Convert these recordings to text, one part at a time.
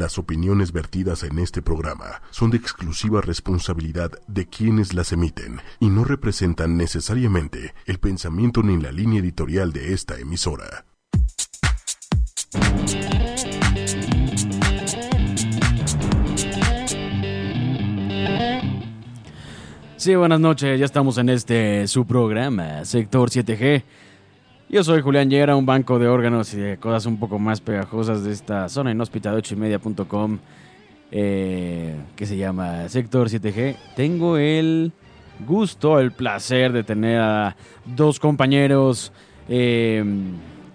Las opiniones vertidas en este programa son de exclusiva responsabilidad de quienes las emiten y no representan necesariamente el pensamiento ni la línea editorial de esta emisora. Sí, buenas noches, ya estamos en este su programa, Sector 7G. Yo soy Julián Llera, un banco de órganos y de cosas un poco más pegajosas de esta zona inhóspita de 8 y media.com eh, que se llama Sector 7G. Tengo el gusto, el placer de tener a dos compañeros eh,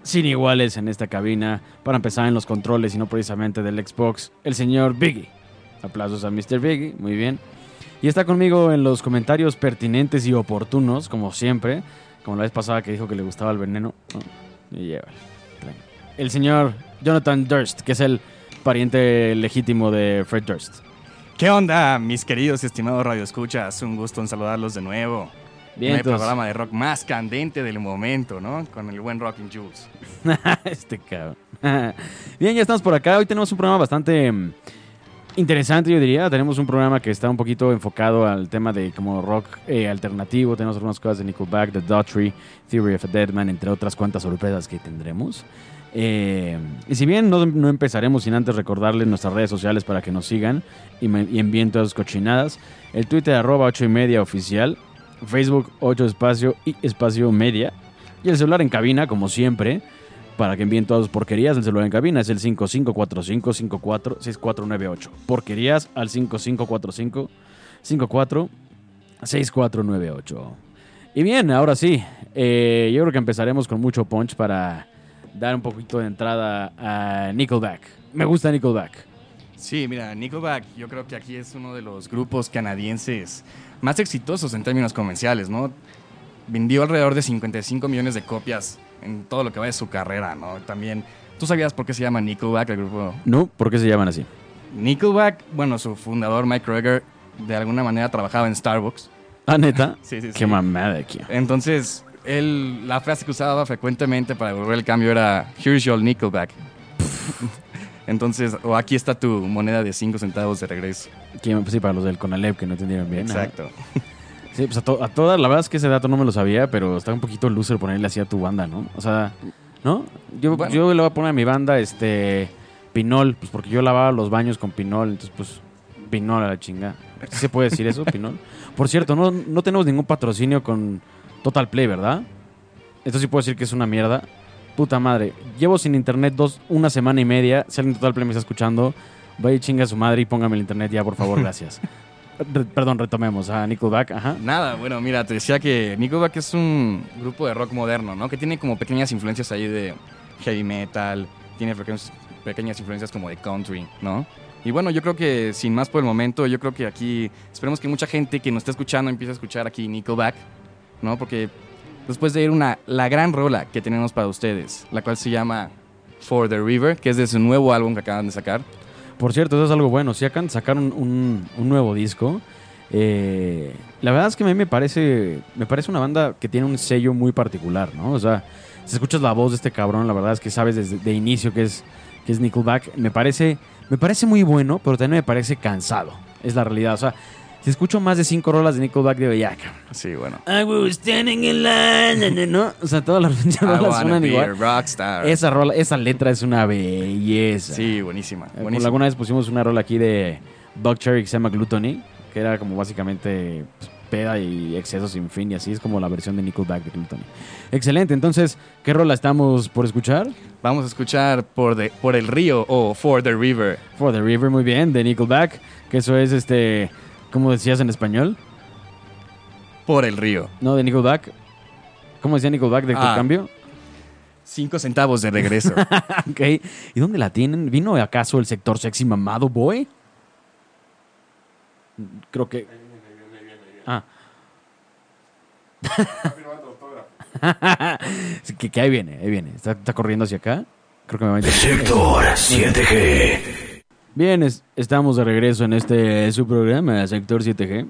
sin iguales en esta cabina para empezar en los controles y no precisamente del Xbox, el señor Biggie. Aplausos a Mr. Biggie, muy bien. Y está conmigo en los comentarios pertinentes y oportunos, como siempre. Como la vez pasada que dijo que le gustaba el veneno. Y llévalo. El señor Jonathan Durst, que es el pariente legítimo de Fred Durst. ¿Qué onda, mis queridos y estimados radioescuchas? Un gusto en saludarlos de nuevo. Bien, el programa de rock más candente del momento, ¿no? Con el buen Rockin' Jules. este cabrón. Bien, ya estamos por acá. Hoy tenemos un programa bastante mm, interesante, yo diría. Tenemos un programa que está un poquito enfocado al tema de como rock eh, alternativo. Tenemos algunas cosas de Nickelback, The Daughtry, Theory of a Deadman, entre otras cuantas sorpresas que tendremos. Eh, y si bien no, no empezaremos sin antes recordarles nuestras redes sociales para que nos sigan y, me- envíen todas sus cochinadas. El Twitter arroba 8 y media oficial. Facebook 8 espacio y espacio media. Y el celular en cabina, como siempre, para que envíen todas sus porquerías. El celular en cabina es el 5545-546498. Porquerías al 5545-546498. Y bien, ahora sí, eh, yo creo que empezaremos con mucho punch para dar un poquito de entrada a Nickelback. Me gusta Nickelback. Sí, mira, Nickelback yo creo que aquí es uno de los grupos canadienses más exitosos en términos comerciales, ¿no? Vendió alrededor de 55 millones de copias en todo lo que va de su carrera, ¿no? También, ¿tú sabías por qué se llama Nickelback el grupo? ¿No? ¿Por qué se llaman así? Nickelback, bueno, su fundador Mike Roger de alguna manera trabajaba en Starbucks. Ah, neta. Sí, sí, sí. Qué mamada aquí. Entonces, él, la frase que usaba frecuentemente para devolver el cambio era Here's your Nickelback. Entonces, o aquí está tu moneda de 5 centavos de regreso. Que- Sí, para los del Conalep que no entendieron bien. Exacto. Sí, pues a, to- a todas, la verdad es que ese dato no me lo sabía, pero está un poquito loser ponerle así a tu banda, ¿no? O sea, ¿no? Yo, Bueno. yo le voy a poner a mi banda, este, Pinol, pues porque yo lavaba los baños con Pinol, entonces pues, Pinol a la chinga. ¿Sí se puede decir eso, Pinol? Por cierto, no, no tenemos ningún patrocinio con Total Play, ¿verdad? Esto sí puedo decir que es una mierda. Puta madre, llevo sin internet dos, una semana y media. Si alguien Total Play me está escuchando, vaya y chinga a su madre y póngame el internet ya, por favor, gracias. Perdón, retomemos a Nickelback, ajá. Nada, bueno, mira, te decía que Nickelback es un grupo de rock moderno, ¿no? Que tiene como pequeñas influencias ahí de heavy metal, tiene pequeñas, pequeñas influencias como de country, ¿no? Y bueno, yo creo que sin más por el momento, yo creo que aquí esperemos que mucha gente que nos está escuchando empiece a escuchar aquí Nickelback, ¿no? Porque después de ir una, la gran rola que tenemos para ustedes, la cual se llama For the River, que es de su nuevo álbum que acaban de sacar. Por cierto, eso es algo bueno. Si acaban de sacar un, un- nuevo disco. eh, la verdad es que a mí me parece, me parece una banda que tiene un sello muy particular, ¿no? O sea, si escuchas la voz de este cabrón, la verdad es que sabes desde de inicio que es, que es Nickelback. Me parece, me parece muy bueno, pero también me parece cansado. Es la realidad. O sea, si escucho más de cinco rolas de Nickelback, digo, ya, cabrón. Sí, bueno. I was standing in line, ¿no? O sea, todas las I rolas suenan be a igual. rockstar. Esa rola, esa letra es una belleza. Sí, buenísima. Eh, como buenísima. alguna vez pusimos una rola aquí de Buck Cherry que se llama Gluttony, que era como básicamente pues, peda y exceso sin fin, y así es como la versión de Nickelback de Gluttony. Excelente, entonces, ¿qué rola estamos por escuchar? Vamos a escuchar por, de- por el río o For the River. For the River, muy bien, de Nickelback, que eso es este, ¿cómo decías en español? Por el río. No, de Nickelback. ¿Cómo decía Nickelback de Ah. cambio? Cinco centavos de regreso. ok, ¿y dónde la tienen? ¿Vino acaso el sector sexy mamado boy? Creo que... Ah. Que, que ahí viene, ahí viene. Está, está corriendo hacia acá. Creo que me va a. Sector 7G. Bien, es- estamos de regreso en este su programa, Sector 7G.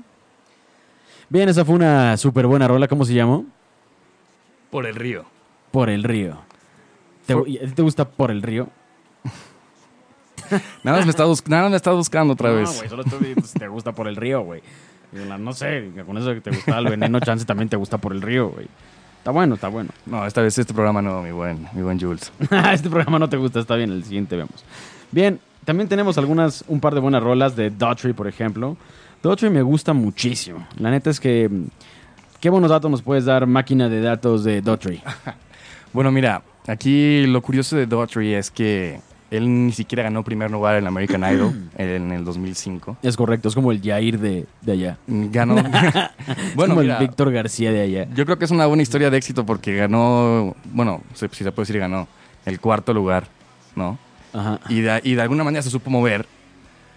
Bien, esa fue una súper buena rola. ¿Cómo se llamó? por el río. Por el río. ¿Te, For- y ¿A ti te gusta Por el río? nada, más me está nada más me está buscando otra No, vez. güey, solo estoy viendo si te gusta por el río, güey. No sé, con eso que te gusta el veneno, chance también te gusta por el río, güey. Está bueno, está bueno. No, esta vez este programa no, mi buen, mi buen Jules. este programa no te gusta, está bien, el siguiente vemos. Bien, también tenemos algunas, un par de buenas rolas de Daughtry, por ejemplo. Daughtry me gusta muchísimo. La neta es que, ¿qué buenos datos nos puedes dar, máquina de datos de Daughtry? Bueno, mira, aquí lo curioso de Daughtry es que él ni siquiera ganó primer lugar en American Idol en el 2005. Es correcto, es como el Jair de, de allá. Ganó. bueno, como mira, el Víctor García de allá. yo creo que es una buena historia de éxito porque ganó, bueno, si se puede decir ganó, el cuarto lugar, ¿no? Ajá. Y de, y de alguna manera se supo mover.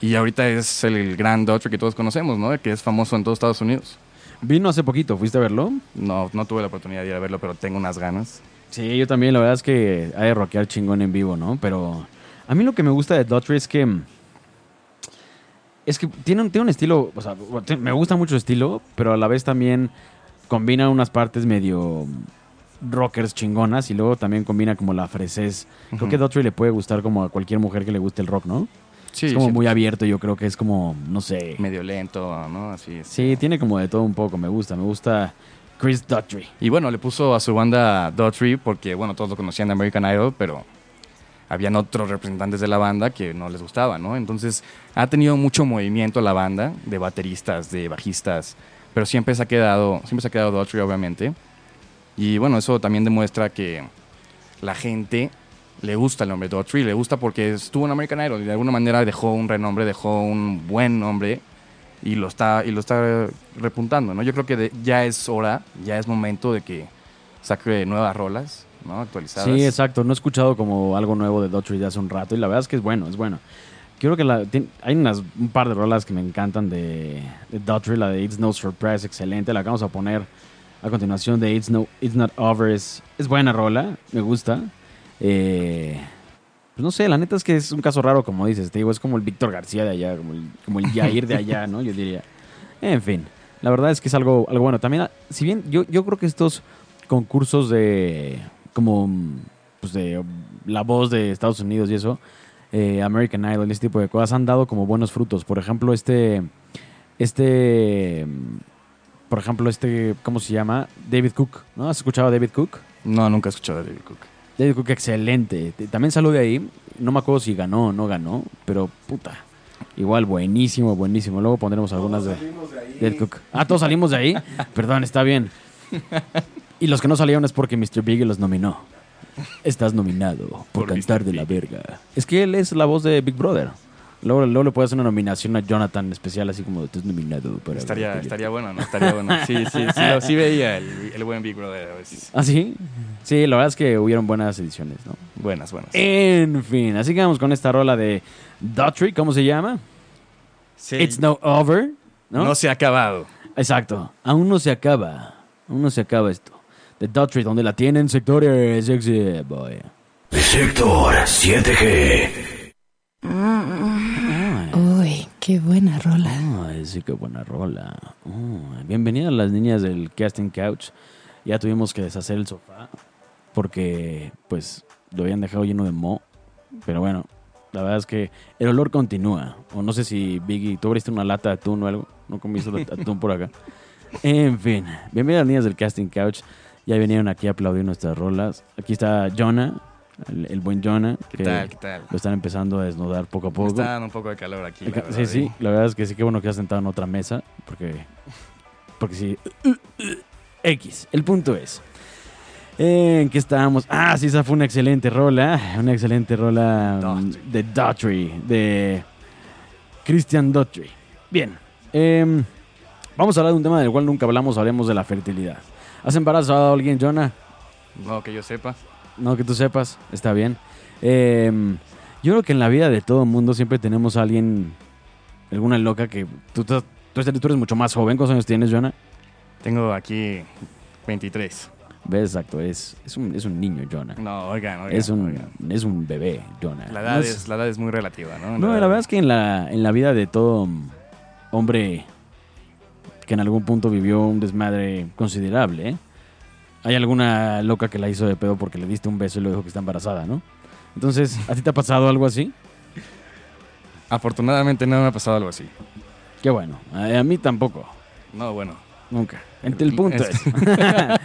Y ahorita es el gran Daughtry que todos conocemos, ¿no? Que es famoso en todos Estados Unidos. Vino hace poquito, ¿fuiste a verlo? No, no tuve la oportunidad de ir a verlo, pero tengo unas ganas. Sí, yo también, la verdad es que hay de rockear chingón en vivo, ¿no? Pero a mí lo que me gusta de Daughtry es que... Es que tiene un, tiene un estilo, o sea, me gusta mucho su estilo, pero a la vez también combina unas partes medio rockers chingonas y luego también combina como la fresez. Creo que Daughtry le puede gustar como a cualquier mujer que le guste el rock, ¿no? Sí, es como sí, muy abierto, yo creo que es como, no sé. medio lento, ¿no? Así es. Sí, tiene como de todo un poco, me gusta, me gusta Chris Daughtry. Y bueno, le puso a su banda Daughtry porque, bueno, todos lo conocían de American Idol, pero habían otros representantes de la banda que no les gustaba, ¿no? Entonces, ha tenido mucho movimiento la banda, de bateristas, de bajistas, pero siempre se ha quedado, siempre se ha quedado Daughtry, obviamente. Y bueno, eso también demuestra que la gente le gusta el nombre Daughtry, le gusta porque estuvo en American Idol y de alguna manera dejó un renombre, dejó un buen nombre y lo está y lo está repuntando, ¿no? Yo creo que de- ya es hora, ya es momento de que saque nuevas rolas, ¿no? Actualizadas. Sí, exacto. No he escuchado como algo nuevo de Daughtry de hace un rato y la verdad es que es bueno, es bueno. Creo que la, hay unas, un par de rolas que me encantan de, de Daughtry. La de It's No Surprise, excelente. La que vamos a poner a continuación de It's, no, It's Not Over es, buena rola, me gusta. Eh, pues no sé, la neta es que es un caso raro, como dices. Te digo, es como el Víctor García de allá, como el, como el Jair de allá, ¿no? Yo diría. En fin, la verdad es que es algo, algo bueno. También, si bien yo, yo creo que estos concursos de como pues de la voz de Estados Unidos y eso, eh, American Idol, este tipo de cosas han dado como buenos frutos. Por ejemplo, este, este, por ejemplo, este, ¿cómo se llama? David Cook, ¿no? ¿Has escuchado a David Cook? No, nunca he escuchado de David Cook. David Cook, excelente. También salió de ahí. No me acuerdo si ganó o no ganó, pero puta. Igual, buenísimo, buenísimo. Luego pondremos algunas de David Cook. Ah, todos salimos de ahí. Perdón, está bien. Y los que no salieron es porque Mr. Big los nominó. Estás nominado por, Por cantar Mr. de la verga. Es que él es la voz de Big Brother. Luego, luego le puedes hacer una nominación a Jonathan especial, así como estás nominado para. Estaría, estaría bueno, ¿no? Estaría bueno. Sí, sí, sí, lo- sí veía el, el buen Big Brother a veces. ¿Ah, sí? Sí, la verdad es que hubieron buenas ediciones, ¿no? Buenas, buenas. En fin, así que vamos con esta rola de Daughtry, ¿cómo se llama? Sí. It's no over, ¿no? ¿no? se ha acabado. Exacto, aún no se acaba, aún no se acaba esto. De Daughtry, donde la tienen sectores sexy boy. Sector 7G. Uy, qué buena rola. ay, sí, qué buena rola. Bienvenidas las niñas del casting couch. Ya tuvimos que deshacer el sofá porque, pues, lo habían dejado lleno de mo. Pero bueno, la verdad es que el olor continúa. O no sé si, Biggie, tú abriste una lata de atún o algo. No comiste atún por acá. En fin, bienvenidas las niñas del casting couch. Ya vinieron aquí a aplaudir nuestras rolas. Aquí está Jonah, el, el buen Jonah. ¿Qué que tal? ¿Qué tal? Lo están empezando a desnudar poco a Me poco. está dando un poco de calor aquí. la Acá- verdad, sí, sí, la verdad es que sí, que bueno que has sentado en otra mesa, porque, porque sí. X, el punto es. ¿En qué estábamos? Ah, sí, esa fue una excelente rola, una excelente rola mm, Daughtry. de Daughtry, de Christian Daughtry. Bien, em, vamos a hablar de un tema del cual nunca hablamos, hablemos de la fertilidad. ¿Has embarazado a alguien, Jonah? No, que yo sepa. No, que tú sepas, está bien. Em, yo creo que en la vida de todo mundo siempre tenemos a alguien, alguna loca que tú, tú, tú eres mucho más joven. ¿Cuántos años tienes, Jonah? Tengo aquí 23. Ves, exacto, es, es, un, es un niño, Jonah. No, oigan, oigan. Es un, oigan. es un bebé, Jonah. La No edad, es- es, la edad es muy relativa, ¿no? No, la verdad es que en la, en la vida de todo hombre que en algún punto vivió un desmadre considerable, ¿eh? Hay alguna loca que la hizo de pedo porque le diste un beso y le dijo que está embarazada, ¿no? Entonces, ¿a ti te ha pasado algo así? Afortunadamente no me ha pasado algo así. Qué bueno. A, a mí tampoco. No, bueno. Nunca. El, punto es.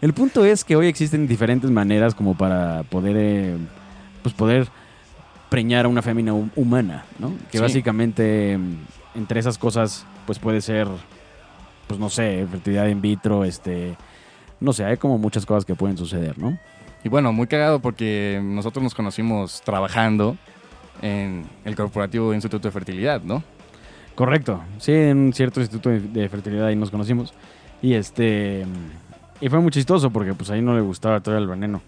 el punto es que hoy existen diferentes maneras como para poder, eh, pues poder preñar a una fémina hu- humana, ¿no? Que Sí. básicamente mm, entre esas cosas, pues puede ser, pues no sé, fertilidad in vitro, este, no sé, hay como muchas cosas que pueden suceder, ¿no? Y bueno, muy cagado porque nosotros nos conocimos trabajando en el Corporativo Instituto de Fertilidad, ¿no? Correcto. Sí, en un cierto instituto de, fertilidad ahí nos conocimos. Y este. Y fue muy chistoso porque pues ahí no le gustaba todo el veneno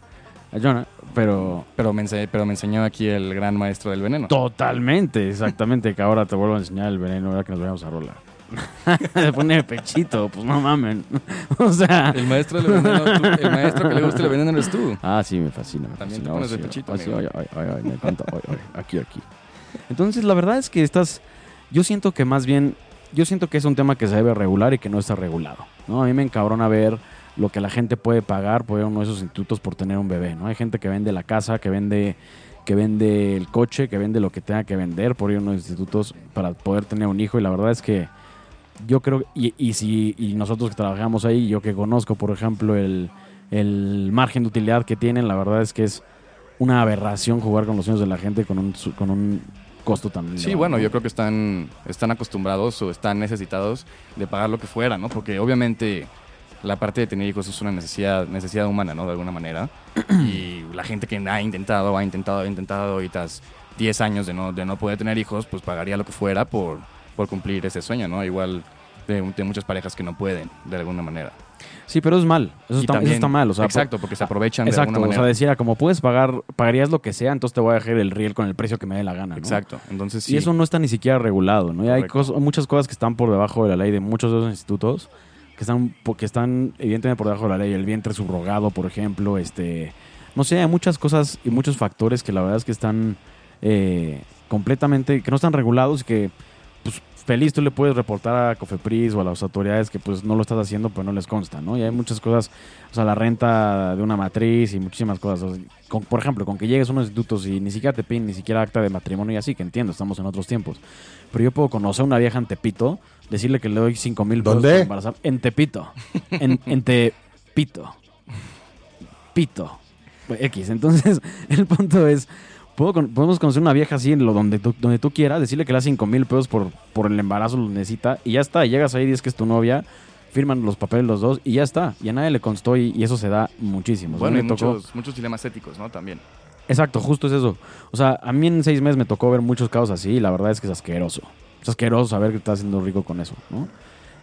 a Jonah. Pero. Pero me, ense- pero me enseñó aquí el gran maestro del veneno. Totalmente, exactamente. que ahora te vuelvo a enseñar el veneno ahora que nos vayamos a rolar. Se pone de pechito, pues no mamen. o sea. El maestro el maestro que le gusta el veneno eres tú. Ah, sí, me fascina. Me También te fascina. pones de pechito, ah, ay, me encanta. aquí, aquí. Entonces, la verdad es que estás. Yo siento que más bien. Yo siento que es un tema que se debe regular y que no está regulado. ¿no? A mí me encabrona ver lo que la gente puede pagar por ir a uno de esos institutos por tener un bebé. ¿no? Hay gente que vende la casa, que vende que vende el coche, que vende lo que tenga que vender por ir a unos institutos para poder tener un hijo. Y la verdad es que yo creo, y, y si y nosotros que trabajamos ahí, yo que conozco, por ejemplo, el, el margen de utilidad que tienen, la verdad es que es una aberración jugar con los sueños de la gente con un, con un costo tan Sí, bueno, ¿no? yo creo que están, están acostumbrados o están necesitados de pagar lo que fuera, ¿no? Porque obviamente la parte de tener hijos es una necesidad, necesidad humana, ¿no? De alguna manera. Y la gente que ha intentado, ha intentado, ha intentado y tras 10 años de no, de no poder tener hijos, pues pagaría lo que fuera por, por cumplir ese sueño, ¿no? Igual de, de muchas parejas que no pueden, de alguna manera. Sí, pero es mal. Eso, está, eso también- está mal. O sea, exacto, porque se aprovechan de Exacto, alguna o manera. sea, decía, como puedes pagar, pagarías lo que sea, entonces te voy a dejar el riel con el precio que me dé la gana, ¿no? Exacto, entonces sí. Y eso no está ni siquiera regulado, ¿no? Y hay muchas cosas que están por debajo de la ley de muchos de esos institutos, que están, que están evidentemente por debajo de la ley. El vientre subrogado, por ejemplo, este... No sé, hay muchas cosas y muchos factores que la verdad es que están eh, completamente... que no están regulados y que, feliz tú le puedes reportar a Cofepris o a las autoridades que, pues, no lo estás haciendo, pero no les consta, ¿no? Y hay muchas cosas, o sea, la renta de una matriz y muchísimas cosas. O sea, con- por ejemplo, con que llegues a unos institutos y ni siquiera te piden ni siquiera acta de matrimonio y así, que entiendo, estamos en otros tiempos. Pero yo puedo conocer a una vieja en Tepito, decirle que le doy 5 mil pesos ¿Dónde? embarazar. En Tepito. En, en Tepito. Pito. X. Entonces, el punto es, puedo con- podemos conocer una vieja así en lo donde tú, donde tú quieras, decirle que le das 5 mil pesos por, por el embarazo, lo necesita, y ya está. Y llegas ahí, dices que es tu novia, firman los papeles los dos, y ya está. Y a nadie le constó, y, y eso se da muchísimo. Bueno, y me tocó- muchos, muchos dilemas éticos, ¿no? También. Exacto, justo es eso. O sea, a mí en seis meses me tocó ver muchos casos así y la verdad es que es asqueroso. Es asqueroso saber que estás haciendo rico con eso, ¿no?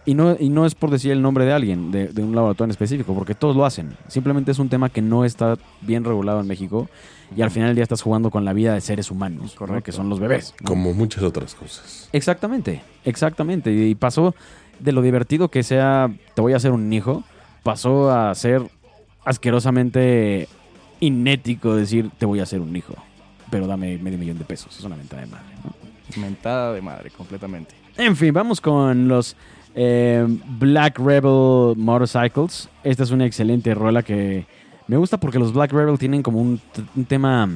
Y no, y no es por decir el nombre de alguien, de, de un laboratorio en específico, porque todos lo hacen. Simplemente es un tema que no está bien regulado en México y al final del día estás jugando con la vida de seres humanos, ¿no? Correcto. que son los bebés. ¿no? Como muchas otras cosas. Exactamente, exactamente. Y pasó de lo divertido que sea, te voy a hacer un hijo, pasó a ser asquerosamente inético decir, te voy a hacer un hijo, pero dame medio millón de pesos. Es una venta de madre. ¿no? Mentada de madre, completamente. En fin, vamos con los eh, Black Rebel Motorcycles. Esta es una excelente rola que me gusta porque los Black Rebel tienen como un, un tema,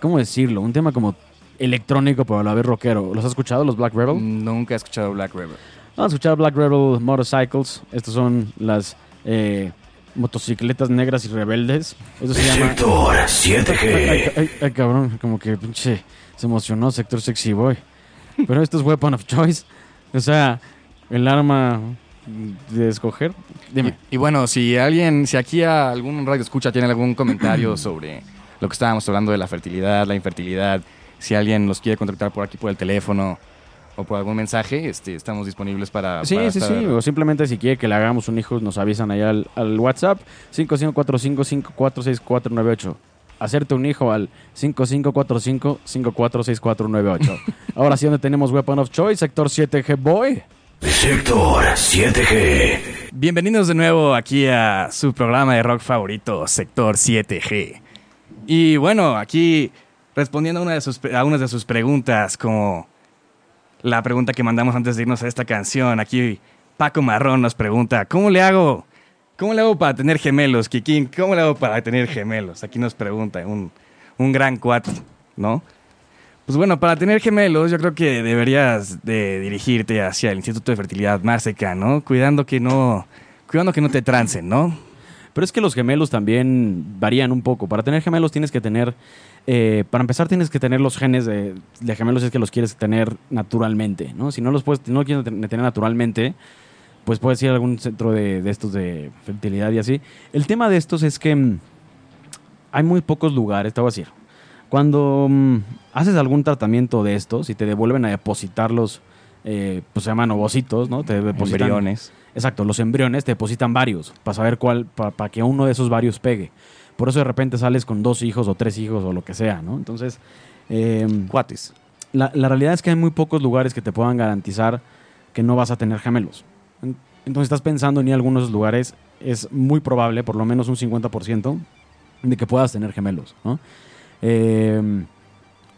¿cómo decirlo? Un tema como electrónico, pero a la vez rockero. ¿Los has escuchado, los Black Rebel? Nunca he escuchado Black River. Vamos a escuchar Black Rebel Motorcycles. Estas son las eh, motocicletas negras y rebeldes. Eso se llama... Sector Ay, 7G. ay, ay, ay, cabrón, como que pinche se emocionó Sector Sexy Boy. Pero esto es Weapon of Choice. O sea, el arma de escoger. Dime. Y, y bueno, si alguien, si aquí a algún radio escucha tiene algún comentario sobre lo que estábamos hablando de la fertilidad, la infertilidad, si alguien los quiere contactar por aquí por el teléfono o por algún mensaje, este, estamos disponibles para. Sí, para sí, estar- sí. O simplemente si quiere que le hagamos un hijo, nos avisan allá al, al WhatsApp 5545546498. Hacerte un hijo al 5545546498. Ahora sí, donde tenemos Weapon of Choice, sector 7G Boy. Sector 7G. Bienvenidos de nuevo aquí a su programa de rock favorito, Sector 7G. Y bueno, aquí respondiendo a, una de sus, a unas de sus preguntas, como la pregunta que mandamos antes de irnos a esta canción. Aquí Paco Marrón nos pregunta, ¿cómo le hago? ¿Cómo le hago para tener gemelos, Kikín? ¿Cómo le hago para tener gemelos? Aquí nos pregunta un, un gran cuate, ¿no? Pues bueno, para tener gemelos, yo creo que deberías de dirigirte hacia el Instituto de Fertilidad más cercano, cuidando que no, cuidando que no te trancen, ¿no? Pero es que los gemelos también varían un poco. Para tener gemelos tienes que tener, eh, para empezar tienes que tener los genes de, de gemelos es que los quieres tener naturalmente, ¿no? Si no los puedes, no los quieres ten- tener naturalmente, pues puedes ir a algún centro de, de estos de fertilidad y así. El tema de estos es que mm, hay muy pocos lugares, te voy a decir. Cuando mm, haces algún tratamiento de estos y te devuelven a depositarlos, eh, pues se llaman ovocitos, ¿no? Te depositan, Embriones. Exacto, los embriones te depositan varios para saber cuál, para que uno de esos varios pegue. Por eso de repente sales con dos hijos o tres hijos o lo que sea, ¿no? Entonces, eh, Cuates. la, la realidad es que hay muy pocos lugares que te puedan garantizar que no vas a tener gemelos. En- Entonces estás pensando en ir a algunos lugares, es muy probable, por lo menos un 50%, de que puedas tener gemelos, ¿no? Eh,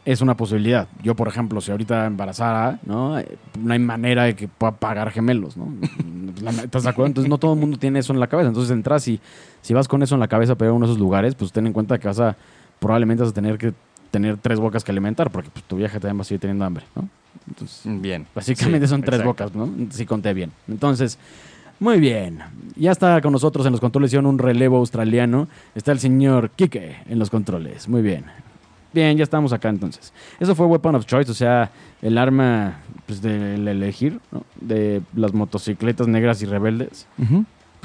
es una posibilidad. Yo, por ejemplo, si ahorita embarazara, ¿no? No hay manera de que pueda pagar gemelos, ¿no? ¿Estás de acuerdo? Entonces no todo el mundo tiene eso en la cabeza. Entonces entras y si vas con eso en la cabeza para ir a uno de esos lugares, pues ten en cuenta que vas a, probablemente vas a tener que tener tres bocas que alimentar, porque pues, tu vieja también va a seguir teniendo hambre, ¿no? Entonces, Bien. Básicamente Sí, son tres exacto. bocas, ¿no? Si conté bien. Entonces, muy bien. Ya está con nosotros en los controles, hicieron un relevo australiano. Está el señor Kike en los controles. Muy bien. Bien, ya estamos acá entonces. Eso fue Weapon of Choice, o sea, el arma pues, del elegir, ¿no? De las motocicletas negras y rebeldes.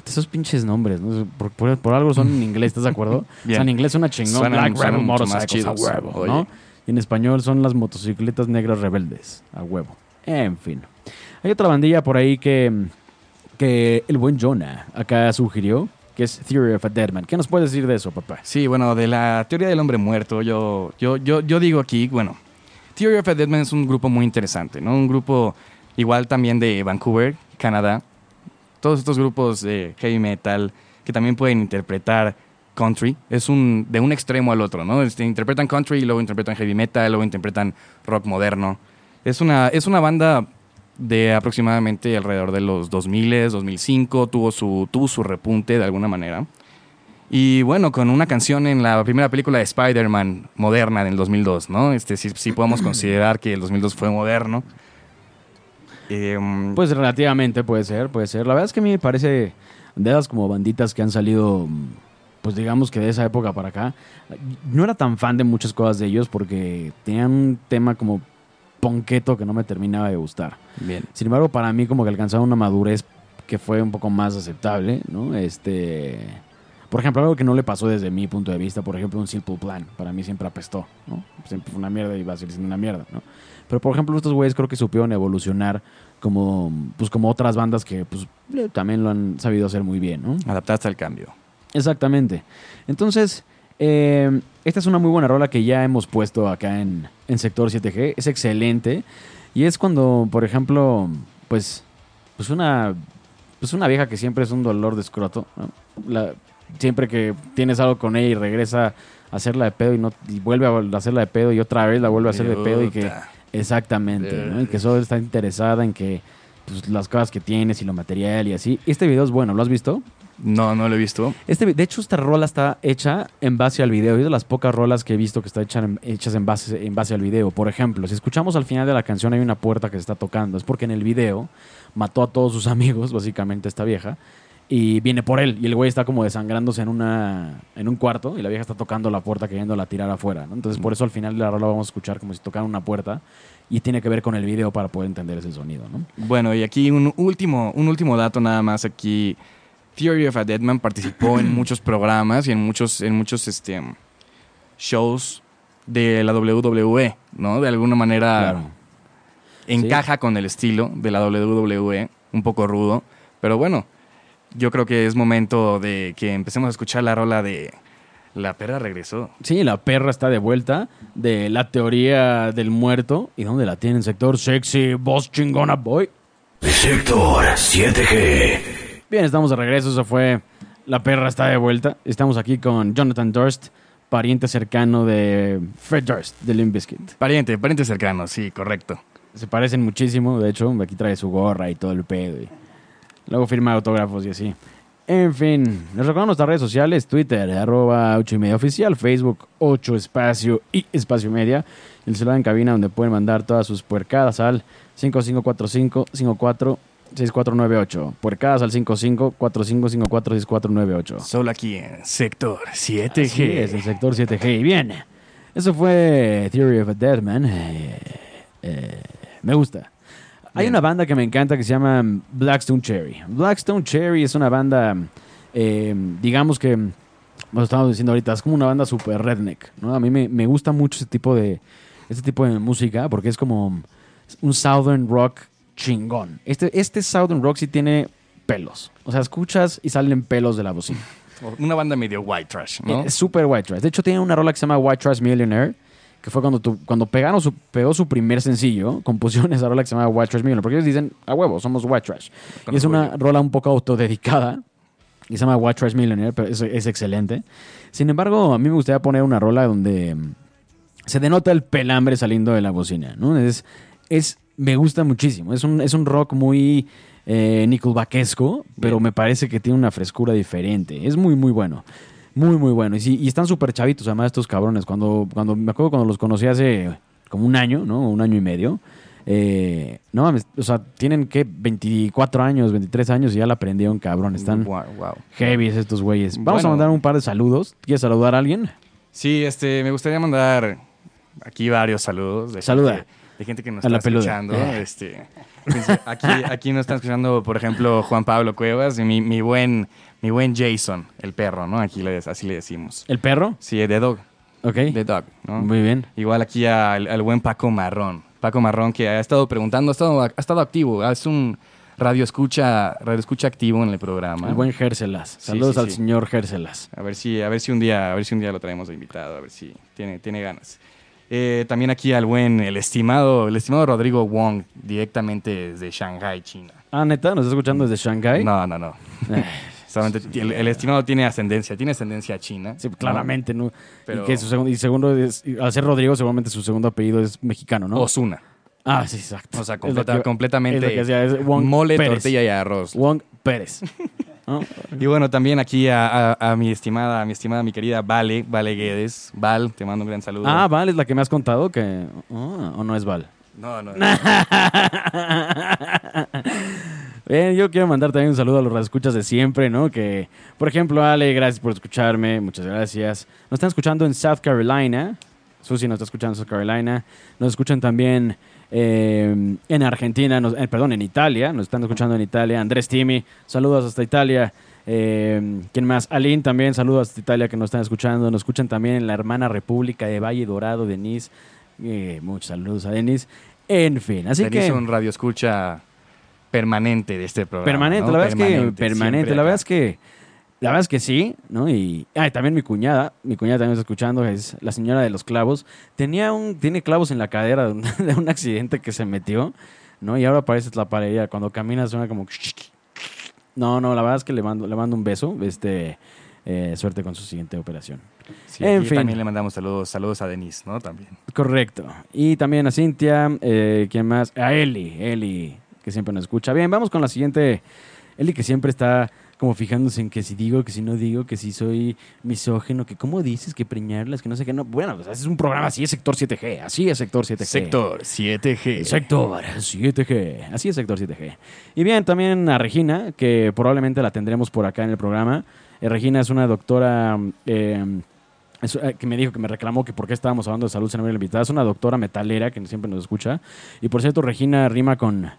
Esos pinches nombres, ¿no? Por, por- por algo son en inglés, ¿estás de acuerdo? O sea, en inglés suena chingón. Suenan- suenan mucho más chidos. huevo, ¿no? Oye. Y en español son las motocicletas negras rebeldes, a huevo. En fin. Hay otra bandilla por ahí que, que el buen Jonah acá sugirió, que es Theory of a Dead Man. ¿Qué nos puedes decir de eso, papá? Sí, bueno, de la teoría del hombre muerto, yo, yo, yo, yo digo aquí, bueno, Theory of a Dead Man es un grupo muy interesante, ¿no? Un grupo igual también de Vancouver, Canadá. Todos estos grupos de heavy metal que también pueden interpretar country, es un de un extremo al otro, ¿no? Este, interpretan country y luego interpretan heavy metal, luego interpretan rock moderno. Es una, es una banda de aproximadamente alrededor de los 2000, 2005, tuvo su, tuvo su repunte de alguna manera. Y bueno, con una canción en la primera película de Spider-Man moderna del 2002, ¿no? Este, sí, sí podemos considerar que el 2002 fue moderno. Em, Pues relativamente puede ser, puede ser. La verdad es que a mí me parece de esas como banditas que han salido, pues digamos que de esa época para acá. No era tan fan de muchas cosas de ellos porque tenían un tema como ponqueto que no me terminaba de gustar. bien. Sin embargo, para mí como que alcanzaron una madurez que fue un poco más aceptable, ¿no? Este... Por ejemplo, algo que no le pasó desde mi punto de vista, por ejemplo, un Simple Plan, para mí siempre apestó, ¿no? Siempre fue una mierda y va a seguir siendo una mierda, ¿no? Pero, por ejemplo, estos güeyes creo que supieron evolucionar como, pues, como otras bandas que pues, también lo han sabido hacer muy bien, ¿no? Adaptaste al cambio. Exactamente. Entonces, eh, esta es una muy buena rola que ya hemos puesto acá en, en Sector 7G. Es excelente. Y es cuando, por ejemplo, pues, pues una, pues una vieja que siempre es un dolor de escroto, ¿no? La- siempre que tienes algo con ella y regresa a hacerla de pedo y no y vuelve a hacerla de pedo y otra vez la vuelve a hacer de pedo y que exactamente, ¿no? Y que solo está interesada en que pues, las cosas que tienes y lo material y así. Este video es bueno, ¿lo has visto? No, no lo he visto. Este, de hecho, esta rola está hecha en base al video. Es de las pocas rolas que he visto que están hecha en- hechas en base, en base al video. Por ejemplo, si escuchamos al final de la canción hay una puerta que se está tocando. Es porque en el video mató a todos sus amigos, básicamente esta vieja, y viene por él. Y el güey está como desangrándose en, una, en un cuarto y la vieja está tocando la puerta queriéndola tirar afuera. ¿no? Entonces, por eso al final de la rola vamos a escuchar como si tocara una puerta y tiene que ver con el video para poder entender ese sonido. ¿no? Bueno, y aquí un último, un último dato nada más aquí. Theory of a Deadman participó en muchos programas y en muchos, en muchos este, shows de la WWE, ¿no? De alguna manera Claro. encaja con el estilo de la WWE, un poco rudo. Pero bueno, yo creo que es momento de que empecemos a escuchar la rola de La perra regresó. Sí, la perra está de vuelta de la teoría del muerto. ¿Y dónde la tienen? Sector sexy, boss chingona boy. Sector 7G. Bien, estamos de regreso. Eso fue La perra está de vuelta. Estamos aquí con Jonathan Durst, pariente cercano de Fred Durst, de Limp Bizkit. Pariente, pariente cercano, sí, correcto. Se parecen muchísimo. De hecho, aquí trae su gorra y todo el pedo. y luego firma autógrafos y así. En fin, les recuerdo nuestras redes sociales, Twitter, arroba 8 y media oficial, Facebook 8 espacio y espacio media, el celular en cabina donde pueden mandar todas sus puercadas al 5545 54 6498. Puercadas al 55 4554 6498. Solo aquí en Sector 7G. Así es, el sector 7G. Y bien, eso fue Theory of a Dead Man. Eh, eh, me gusta. Hay una banda que me encanta que se llama Blackstone Cherry. Blackstone Cherry es una banda, eh, digamos que, lo estamos diciendo ahorita, es como una banda super redneck. ¿no? A mí me, me gusta mucho ese tipo, de, este tipo de música porque es como un southern rock chingón. Este, este southern rock sí tiene pelos. O sea, escuchas y salen pelos de la bocina. Una banda medio white trash, ¿no? Es súper white trash. De hecho, tiene una rola que se llama White Trash Millionaire, que fue cuando, tu- cuando pegaron su, pegó su primer sencillo, compusieron esa rola que se llama White Trash Millionaire, porque ellos dicen, a huevo, somos white trash. y es una yo. rola un poco autodedicada, y se llama White Trash Millionaire, pero es, es excelente. Sin embargo, a mí me gustaría poner una rola donde mm, se denota el pelambre saliendo de la bocina, ¿no? Es, es, me gusta muchísimo. Es un, es un rock muy eh, nickelbackesco, pero me parece que tiene una frescura diferente. Es muy, muy bueno. Muy, muy bueno. Y, sí, y están súper chavitos, además, estos cabrones. Cuando, cuando me acuerdo cuando los conocí hace como un año, ¿no? Un año y medio. Eh, no mames, o sea, tienen que 24 años, 23 años y ya la aprendieron, cabrón. Están Wow, wow. heavy estos güeyes. Vamos Bueno. a mandar un par de saludos. ¿Quieres saludar a alguien? Sí, este, me gustaría mandar aquí varios saludos. De Saluda. Gente, de gente que nos A está escuchando. Eh. Este, aquí, aquí nos están escuchando, por ejemplo, Juan Pablo Cuevas y mi, mi buen, mi buen Jason, el perro, ¿no? Aquí le, así le decimos. ¿El perro? Sí, de Dog. Ok. De Dog, ¿no? Muy bien. Igual aquí al, al buen Paco Marrón. Paco Marrón que ha estado preguntando, ha estado, ha estado activo. Es un radio escucha, radio escucha activo en el programa. El buen Gérselas. Sí, Saludos sí, al sí. señor Gérselas. A ver si, a ver si un día, a ver si un día lo traemos de invitado, a ver si tiene, tiene ganas. Eh, también aquí al buen, el estimado, el estimado Rodrigo Wong, directamente desde Shanghai, China. Ah, neta, ¿nos está escuchando desde Shanghái? No, no, no. Eh, Solamente el, el estimado tiene ascendencia, tiene ascendencia china. sí, claramente, ¿no? Pero- Y que su segundo, y segundo es, y al ser Rodrigo, seguramente su segundo apellido es mexicano, ¿no? Osuna. ah, sí, exacto. O sea, Es completa- que- completamente es es Wong mole, Pérez. tortilla y arroz. Wong Pérez. ¿no? Y bueno, también aquí a, a- a mi estimada, a mi estimada, mi querida Vale, Vale Guedes. Val, te mando un gran saludo. Ah, Val es la que me has contado que... ah, ¿O no es Val? no, no. Bien, yo quiero mandar también un saludo a los escuchas de siempre, ¿no? Que, por ejemplo, Ale, gracias por escucharme, muchas gracias. Nos están escuchando en South Carolina. Susi nos está escuchando en South Carolina. Nos escuchan también eh, en Argentina, nos- eh, perdón, en Italia. Nos están escuchando en Italia. Andrés Timi, saludos hasta Italia. Eh, ¿Quién más? Aline también, saludos hasta Italia que nos están escuchando. Nos escuchan también en la hermana República de Valle Dorado, Denise. Muchos saludos a Denise. En fin, así Tenés que... un radio escucha permanente de este programa. Permanente, ¿no? la verdad es que Permanente, la verdad es que la verdad es que sí, ¿no? Y ah, y también mi cuñada, mi cuñada también está escuchando, es la señora de los clavos. Tenía un tiene clavos en la cadera de un, de un accidente que se metió, ¿no? Y ahora parece la pared, cuando camina suena como No, no, la verdad es que le mando le mando un beso, este eh, suerte con su siguiente operación. Sí, En fin. también le mandamos saludos, saludos a Denise, ¿no? También. Correcto. Y también a Cintia, eh, ¿quién más? A Eli, Eli, que siempre nos escucha. Bien, vamos con la siguiente. Eli, que siempre está como fijándose en que si digo, que si no digo, que si soy misógeno, que cómo dices, que preñarlas, que no sé qué. No. Bueno, pues es un programa, así es Sector 7G, así es Sector 7G. Sector 7G. Sector 7G. Así es Sector 7G. Y bien, también a Regina, que probablemente la tendremos por acá en el programa. Eh, Regina es una doctora eh, es, eh, que me dijo que me reclamó que por qué estábamos hablando de salud se no la invitada. Es una doctora metalera que siempre nos escucha. Y por cierto, Regina rima con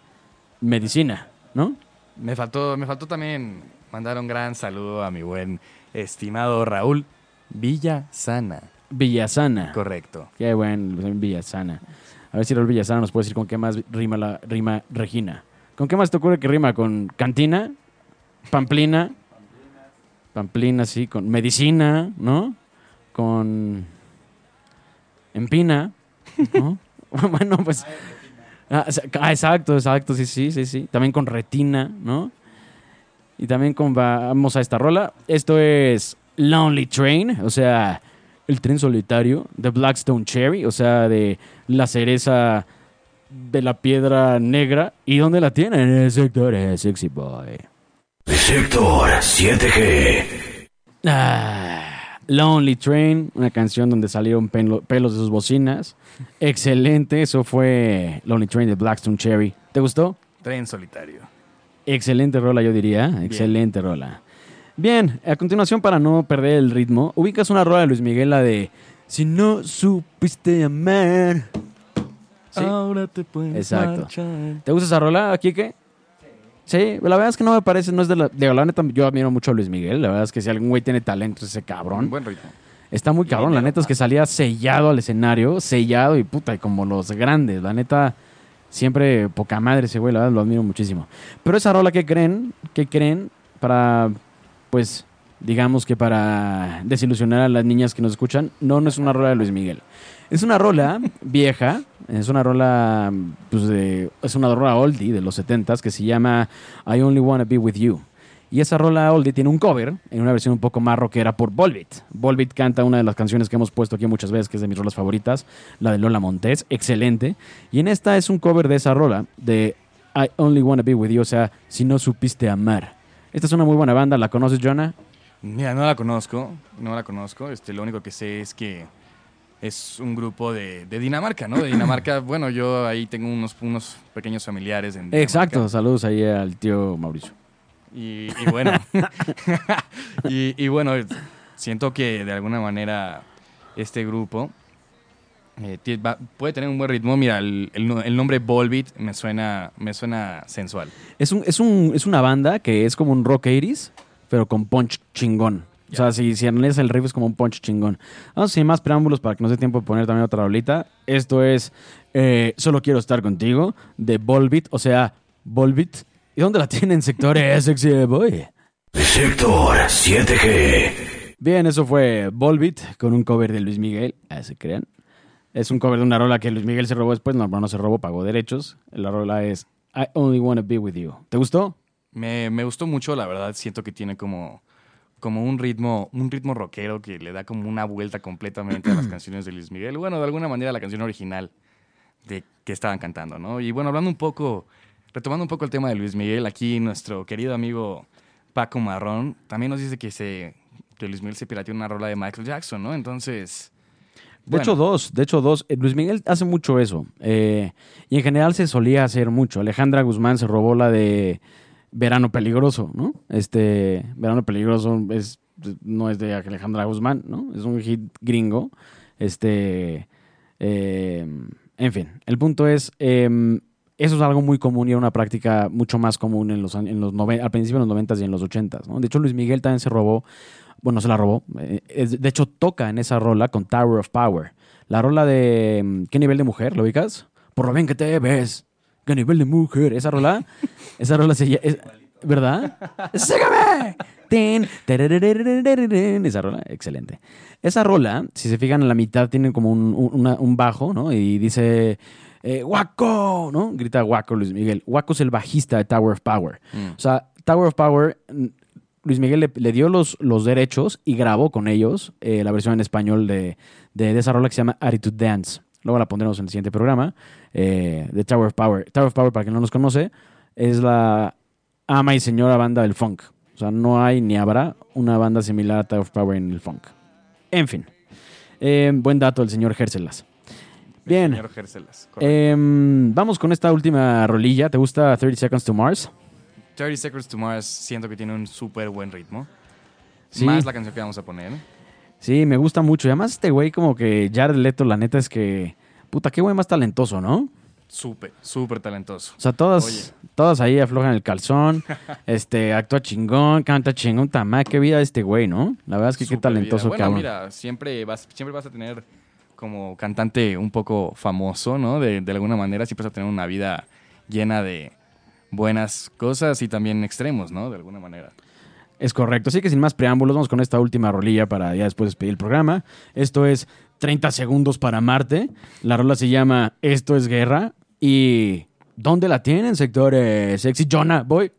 medicina, ¿no? Me faltó, me faltó también mandar un gran saludo a mi buen estimado Raúl Villasana. Villasana. Correcto. Qué buen Villasana. A ver si Raúl Villasana nos puede decir con qué más rima la rima Regina. ¿Con qué más te ocurre que rima? ¿Con cantina? ¿Pamplina? Pamplina, sí. Con medicina, ¿no? Con empina, ¿no? bueno, pues... Ah, ah, exacto, exacto, sí, sí, sí, sí. También con retina, ¿no? Y también con vamos a esta rola. Esto es Lonely Train, o sea, el tren solitario de Blackstone Cherry, o sea, de la cereza de la piedra negra. ¿Y dónde la tienen? En el sector de Sexy Boy. Sector 7G. Ah, Lonely Train, una canción donde salieron pelo- pelos de sus bocinas. Excelente, eso fue Lonely Train de Blackstone Cherry. ¿Te gustó? Tren solitario. Excelente rola, yo diría. Excelente rola. Bien, a continuación, para no perder el ritmo, ubicas una rola de Luis Miguel, la de Si no supiste amar. ¿Sí? Ahora te puedes Exacto. marchar. ¿Te gusta esa rola, Kike? Sí, la verdad es que no me parece, no es de la... Digo, la neta, yo admiro mucho a Luis Miguel. La verdad es que si algún güey tiene talento, es ese cabrón. Buen ritmo. Está muy cabrón. La neta es que salía sellado al escenario, sellado y puta, y como los grandes. La neta, siempre poca madre ese güey, la verdad lo admiro muchísimo. Pero esa rola, ¿qué creen? ¿Qué creen? Para, pues, digamos que para desilusionar a las niñas que nos escuchan, no, no es una rola de Luis Miguel. Es una rola vieja, es una rola, pues, de, es una rola oldie de los 70s que se llama I Only Wanna Be With You. Y esa rola oldie tiene un cover en una versión un poco más rockera por Volbeat. Volbeat canta una de las canciones que hemos puesto aquí muchas veces, que es de mis rolas favoritas, la de Lola Montes, excelente. Y en esta es un cover de esa rola, de I Only Wanna Be With You, o sea, si no supiste amar. Esta es una muy buena banda, ¿la conoces, Jonah? Mira, no la conozco, no la conozco. Este, lo único que sé es que es un grupo de, de Dinamarca, ¿no? De Dinamarca, bueno, yo ahí tengo unos, unos pequeños familiares en Dinamarca. Exacto, saludos ahí al tío Mauricio. Y, y bueno, y, y bueno, siento que de alguna manera este grupo eh, puede tener un buen ritmo. Mira, el, el no- el nombre Volbeat me suena, me suena sensual. Es, un, es, un, es una banda que es como un rock 80s, pero con punch chingón. O sea, si, si analizas el riff es como un punch chingón. Vamos sin más preámbulos para que nos dé tiempo de poner también otra rolita. Esto es eh, Solo quiero estar contigo de Volbeat, o sea, Volbeat. ¿Y dónde la tienen, sectores sexy boy? Sector 7G. Bien, eso fue Volbeat con un cover de Luis Miguel. Ah, se crean. Es un cover de una rola que Luis Miguel se robó después. No, no se robó, pagó derechos. La rola es I Only Wanna Be With You. ¿Te gustó? Me, me gustó mucho, la verdad. Siento que tiene como, como un ritmo, un ritmo rockero que le da como una vuelta completamente a las canciones de Luis Miguel. Bueno, de alguna manera la canción original de que estaban cantando, ¿no? Y bueno, hablando un poco, retomando un poco el tema de Luis Miguel, aquí nuestro querido amigo Paco Marrón también nos dice que se que Luis Miguel se pirateó una rola de Michael Jackson, ¿no? Entonces, De hecho, dos. De hecho, dos. Eh, Luis Miguel hace mucho eso. Eh, y en general se solía hacer mucho. Alejandra Guzmán se robó la de Verano Peligroso, ¿no? Este, Verano Peligroso es, no es de Alejandra Guzmán, ¿no? Es un hit gringo. Este, eh, en fin, el punto es, eh, eso es algo muy común y era una práctica mucho más común en los, en los noven- al principio de los 90 y en los 80, ¿no? De hecho, Luis Miguel también se robó bueno, se la robó. Eh, de hecho, toca en esa rola con Tower of Power. La rola de mm, ¿Qué nivel de mujer? ¿Lo ubicas? Por lo bien que te ves. ¿Qué nivel de mujer? Esa rola, esa rola se es- ¿Verdad? ¡Sígame! Esa rola, excelente. Esa rola, si se fijan en la mitad, tiene como un, un- una- un bajo, ¿no? Y dice, eh, ¡Guaco! ¿No? Grita Guaco Luis Miguel. Guaco es el bajista de Tower of Power. mm, O sea, Tower of Power, mm, Luis Miguel le, le dio los, los derechos y grabó con ellos eh, la versión en español de, de, de esa rola que se llama Attitude Dance. Luego la pondremos en el siguiente programa eh, de Tower of Power. Tower of Power, para quien no nos conoce, es la ama y señora banda del funk. O sea, no hay ni habrá una banda similar a Tower of Power en el funk. En fin. Eh, buen dato del señor Gerselas. Bien. señor Gerselas, correcto. Em, vamos con esta última rolilla. ¿Te gusta 30 Seconds to Mars? 30 Seconds to Mars siento que tiene un súper buen ritmo. Sí. Más la canción que vamos a poner. Sí, me gusta mucho. Y además este güey como que Jared Leto, la neta es que... Puta, qué güey más talentoso, ¿no? Súper, súper talentoso. O sea, todas, Oye. todas ahí aflojan el calzón, este, actúa chingón, canta chingón, tamá, qué vida este güey, ¿no? La verdad es que qué talentoso. Bueno, cabrón. mira, siempre vas, siempre vas a tener como cantante un poco famoso, ¿no? De, de alguna manera siempre vas a tener una vida llena de buenas cosas y también extremos, ¿no? De alguna manera. Es correcto. Así que sin más preámbulos, vamos con esta última rolilla para ya después despedir el programa. Esto es 30 segundos para Marte. La rola se llama Esto es Guerra. ¿Y dónde la tienen, sectores sexy? Jonah, voy.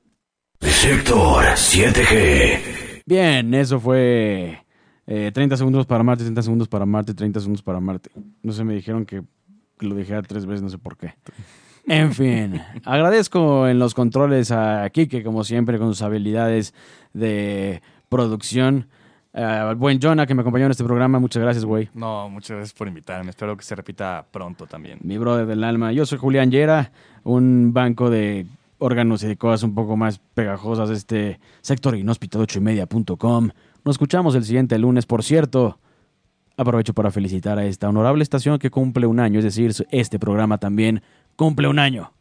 Sector 7G. Bien, eso fue eh, 30 segundos para Marte, 30 segundos para Marte, 30 segundos para Marte. No sé, me dijeron que lo dijera tres veces, no sé por qué. En fin, agradezco en los controles a Kike, como siempre, con sus habilidades de producción. Al buen Jonah, que me acompañó en este programa, muchas gracias, güey. No, muchas gracias por invitarme. Espero que se repita pronto también. Mi brother del alma. Yo soy Julián Yera, un banco de órganos y de cosas un poco más pegajosas de este sector inhóspito 8 y. Nos escuchamos el siguiente lunes, por cierto. Aprovecho para felicitar a esta honorable estación que cumple un año, es decir, este programa también cumple un año.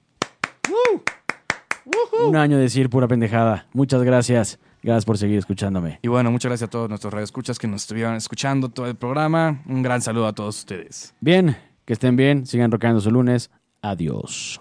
Un año de decir pura pendejada. Muchas gracias. Gracias por seguir escuchándome. Y bueno, muchas gracias a todos nuestros radioescuchas que nos estuvieron escuchando todo el programa. Un gran saludo a todos ustedes. Bien, que estén bien, sigan rockeando su lunes. Adiós.